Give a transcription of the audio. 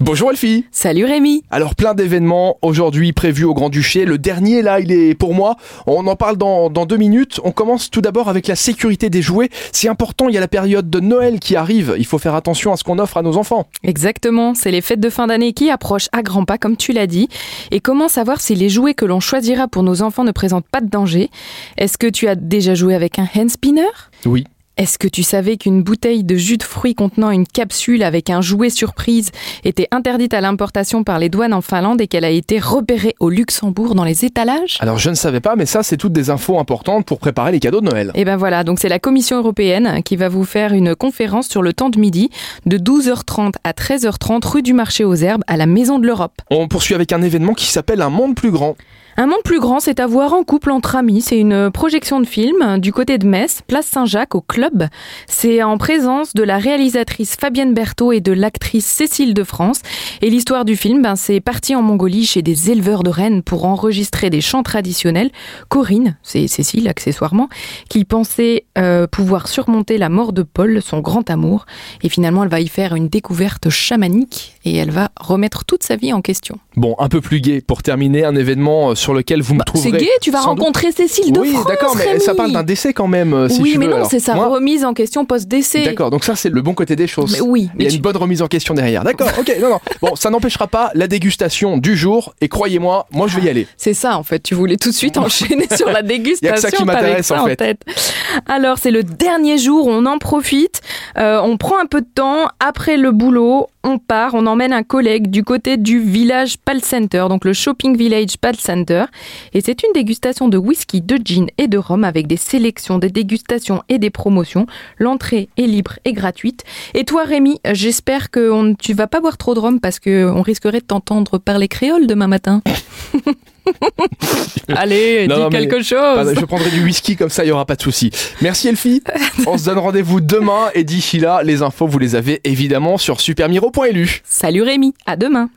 Bonjour Elfie Salut Rémi Alors plein d'événements aujourd'hui prévus au Grand-Duché. Le dernier là, il est pour moi. On en parle dans, dans deux minutes. On commence tout d'abord avec la sécurité des jouets. C'est important, il y a la période de Noël qui arrive. Il faut faire attention à ce qu'on offre à nos enfants. Exactement, c'est les fêtes de fin d'année qui approchent à grands pas comme tu l'as dit. Et comment savoir si les jouets que l'on choisira pour nos enfants ne présentent pas de danger? Est-ce que tu as déjà joué avec un hand spinner? Oui. Est-ce que tu savais qu'une bouteille de jus de fruits contenant une capsule avec un jouet surprise était interdite à l'importation par les douanes en Finlande et qu'elle a été repérée au Luxembourg dans les étalages? Alors je ne savais pas, mais ça c'est toutes des infos importantes pour préparer les cadeaux de Noël. Et ben voilà, donc c'est la Commission européenne qui va vous faire une conférence sur le temps de midi de 12h30 à 13h30 rue du Marché aux Herbes à la Maison de l'Europe. On poursuit avec un événement qui s'appelle Un monde plus grand. Un monde plus grand, c'est à voir en couple entre amis. C'est une projection de film du côté de Metz, place Saint-Jacques, au club. C'est en présence de la réalisatrice Fabienne Berthaud et de l'actrice Cécile de France. Et l'histoire du film, ben, c'est parti en Mongolie chez des éleveurs de rennes pour enregistrer des chants traditionnels. Corinne, c'est Cécile accessoirement, qui pensait euh, pouvoir surmonter la mort de Paul, son grand amour. Et finalement, elle va y faire une découverte chamanique et elle va remettre toute sa vie en question. Bon, un peu plus gai pour terminer, un événement sur lequel vous me Bah, trouverez. c'est gay, tu vas doute- rencontrer Cécile de Oui, France. d'accord, mais Rémi. ça parle d'un décès quand même, euh, si oui, tu mais veux. non, c'est sa moi- remise en question post-décès. D'accord, donc ça c'est le bon côté des choses. Mais oui, Il y a mais une bonne remise en question derrière. D'accord, ok, non, non. Bon, ça n'empêchera pas la dégustation du jour. Et croyez-moi, moi je vais y aller. C'est ça, en fait. Tu voulais tout de suite enchaîner sur la dégustation. Y a que ça qui m'intéresse, en fait. tête. Alors, c'est le dernier jour, on en profite. Euh, on prend un peu de temps. Après le boulot, on part, on emmène un collègue du côté du village Pal Center, donc le Shopping Village Pal Center. Et c'est une dégustation de whisky, de gin et de rhum avec des sélections, des dégustations et des promotions. L'entrée est libre et gratuite. Et toi, Rémi, j'espère que tu vas pas boire trop de rhum parce que on risquerait de t'entendre parler créole demain matin. Allez, Non, dis non, quelque chose. je prendrai du whisky comme ça, il y aura pas de souci. Merci Elfie. On se donne rendez-vous demain et d'ici là, les infos vous les avez évidemment sur supermiro.lu. Salut Rémi, à demain.